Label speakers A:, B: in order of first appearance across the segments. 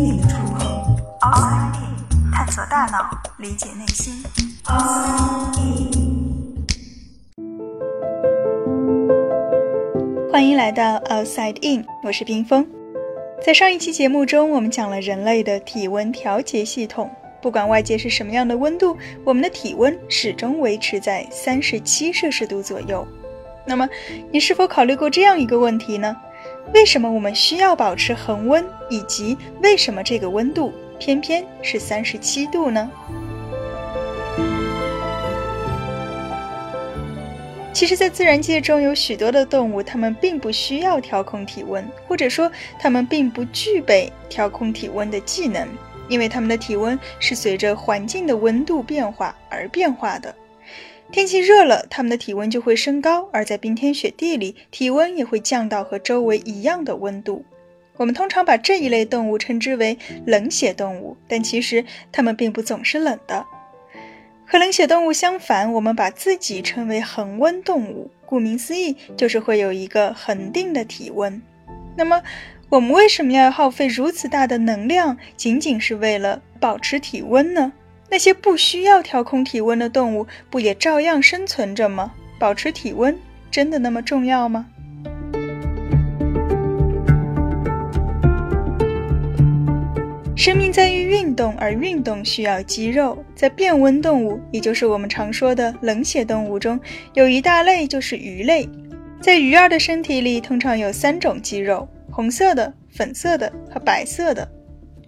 A: 心灵的触碰。R In，探索大脑，理解内心。欢迎来到 Outside In，我是冰峰。在上一期节目中，我们讲了人类的体温调节系统。不管外界是什么样的温度，我们的体温始终维持在三十七摄氏度左右。那么，你是否考虑过这样一个问题呢？为什么我们需要保持恒温，以及为什么这个温度偏偏是三十七度呢？其实，在自然界中有许多的动物，它们并不需要调控体温，或者说它们并不具备调控体温的技能。因为它们的体温是随着环境的温度变化而变化的。天气热了，它们的体温就会升高；而在冰天雪地里，体温也会降到和周围一样的温度。我们通常把这一类动物称之为冷血动物，但其实它们并不总是冷的。和冷血动物相反，我们把自己称为恒温动物。顾名思义，就是会有一个恒定的体温。那么，我们为什么要耗费如此大的能量，仅仅是为了保持体温呢？那些不需要调控体温的动物，不也照样生存着吗？保持体温真的那么重要吗？生命在于运动，而运动需要肌肉。在变温动物，也就是我们常说的冷血动物中，有一大类就是鱼类。在鱼儿的身体里，通常有三种肌肉。红色的、粉色的和白色的，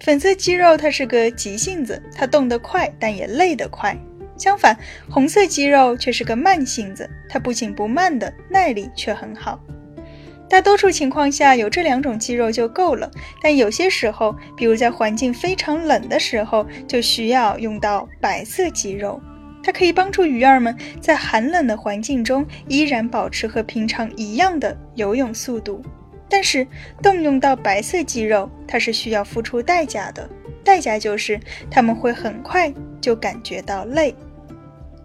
A: 粉色肌肉它是个急性子，它动得快，但也累得快。相反，红色肌肉却是个慢性子，它不紧不慢的，耐力却很好。大多数情况下，有这两种肌肉就够了，但有些时候，比如在环境非常冷的时候，就需要用到白色肌肉，它可以帮助鱼儿们在寒冷的环境中依然保持和平常一样的游泳速度。但是动用到白色肌肉，它是需要付出代价的，代价就是它们会很快就感觉到累。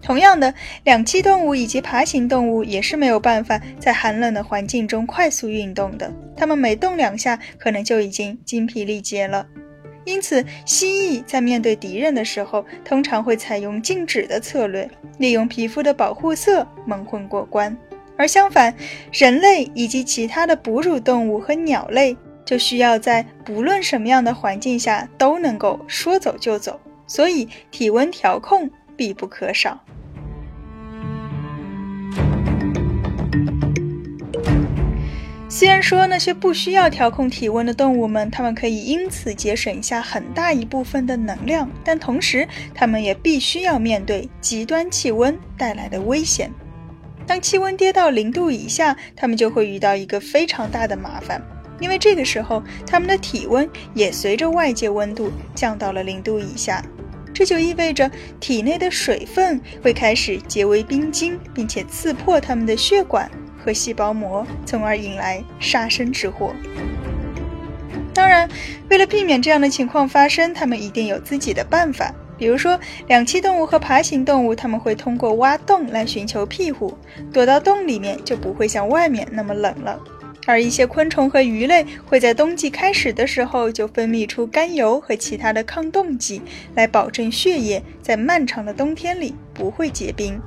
A: 同样的，两栖动物以及爬行动物也是没有办法在寒冷的环境中快速运动的，它们每动两下，可能就已经精疲力竭了。因此，蜥蜴在面对敌人的时候，通常会采用静止的策略，利用皮肤的保护色蒙混过关。而相反，人类以及其他的哺乳动物和鸟类就需要在不论什么样的环境下都能够说走就走，所以体温调控必不可少。虽然说那些不需要调控体温的动物们，它们可以因此节省下很大一部分的能量，但同时它们也必须要面对极端气温带来的危险。当气温跌到零度以下，它们就会遇到一个非常大的麻烦，因为这个时候它们的体温也随着外界温度降到了零度以下，这就意味着体内的水分会开始结为冰晶，并且刺破它们的血管和细胞膜，从而引来杀身之祸。当然，为了避免这样的情况发生，它们一定有自己的办法。比如说，两栖动物和爬行动物，它们会通过挖洞来寻求庇护，躲到洞里面就不会像外面那么冷了。而一些昆虫和鱼类会在冬季开始的时候就分泌出甘油和其他的抗冻剂，来保证血液在漫长的冬天里不会结冰。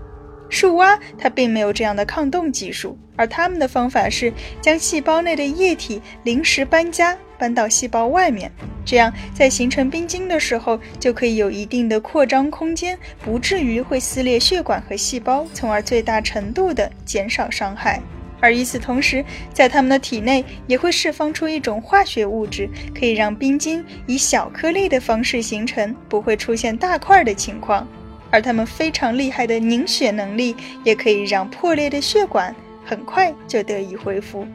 A: 树蛙它并没有这样的抗冻技术，而它们的方法是将细胞内的液体临时搬家。搬到细胞外面，这样在形成冰晶的时候就可以有一定的扩张空间，不至于会撕裂血管和细胞，从而最大程度的减少伤害。而与此同时，在它们的体内也会释放出一种化学物质，可以让冰晶以小颗粒的方式形成，不会出现大块的情况。而它们非常厉害的凝血能力，也可以让破裂的血管很快就得以恢复。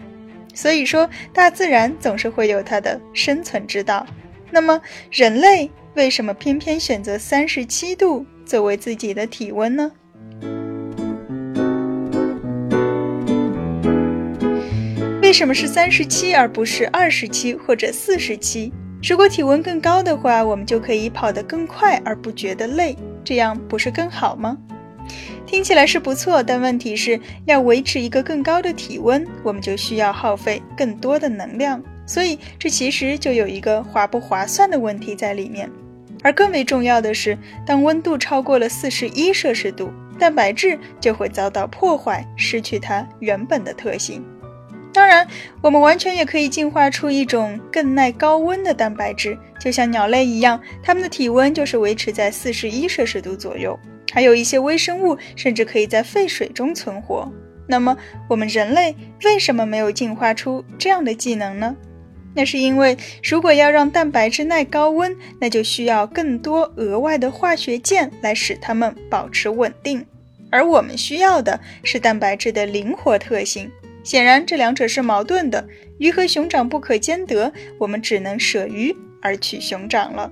A: 所以说，大自然总是会有它的生存之道。那么，人类为什么偏偏选择三十七度作为自己的体温呢？为什么是三十七而不是二十七或者四十七？如果体温更高的话，我们就可以跑得更快而不觉得累，这样不是更好吗？听起来是不错，但问题是要维持一个更高的体温，我们就需要耗费更多的能量，所以这其实就有一个划不划算的问题在里面。而更为重要的是，当温度超过了四十一摄氏度，蛋白质就会遭到破坏，失去它原本的特性。当然，我们完全也可以进化出一种更耐高温的蛋白质，就像鸟类一样，它们的体温就是维持在四十一摄氏度左右。还有一些微生物甚至可以在沸水中存活。那么，我们人类为什么没有进化出这样的技能呢？那是因为，如果要让蛋白质耐高温，那就需要更多额外的化学键来使它们保持稳定，而我们需要的是蛋白质的灵活特性。显然，这两者是矛盾的，鱼和熊掌不可兼得，我们只能舍鱼而取熊掌了。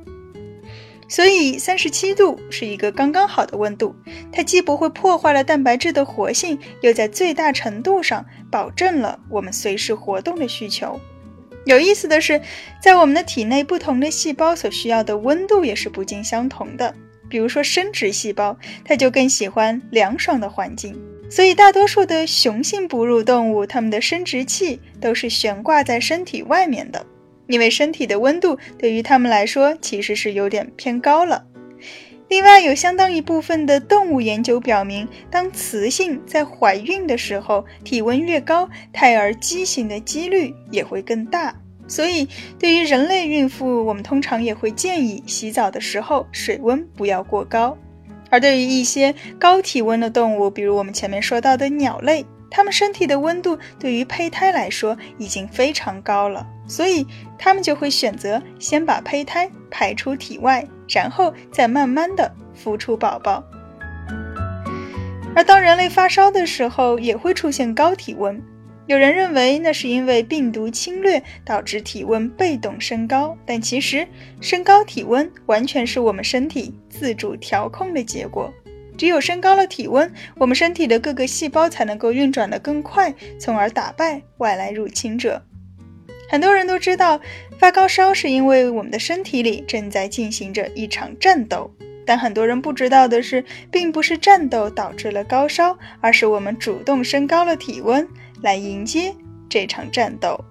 A: 所以，三十七度是一个刚刚好的温度，它既不会破坏了蛋白质的活性，又在最大程度上保证了我们随时活动的需求。有意思的是，在我们的体内，不同的细胞所需要的温度也是不尽相同的。比如说，生殖细胞，它就更喜欢凉爽的环境。所以，大多数的雄性哺乳动物，它们的生殖器都是悬挂在身体外面的，因为身体的温度对于它们来说其实是有点偏高了。另外，有相当一部分的动物研究表明，当雌性在怀孕的时候，体温越高，胎儿畸形的几率也会更大。所以，对于人类孕妇，我们通常也会建议洗澡的时候水温不要过高。而对于一些高体温的动物，比如我们前面说到的鸟类，它们身体的温度对于胚胎来说已经非常高了，所以它们就会选择先把胚胎排出体外。然后再慢慢的孵出宝宝。而当人类发烧的时候，也会出现高体温。有人认为那是因为病毒侵略导致体温被动升高，但其实升高体温完全是我们身体自主调控的结果。只有升高了体温，我们身体的各个细胞才能够运转得更快，从而打败外来入侵者。很多人都知道，发高烧是因为我们的身体里正在进行着一场战斗。但很多人不知道的是，并不是战斗导致了高烧，而是我们主动升高了体温来迎接这场战斗。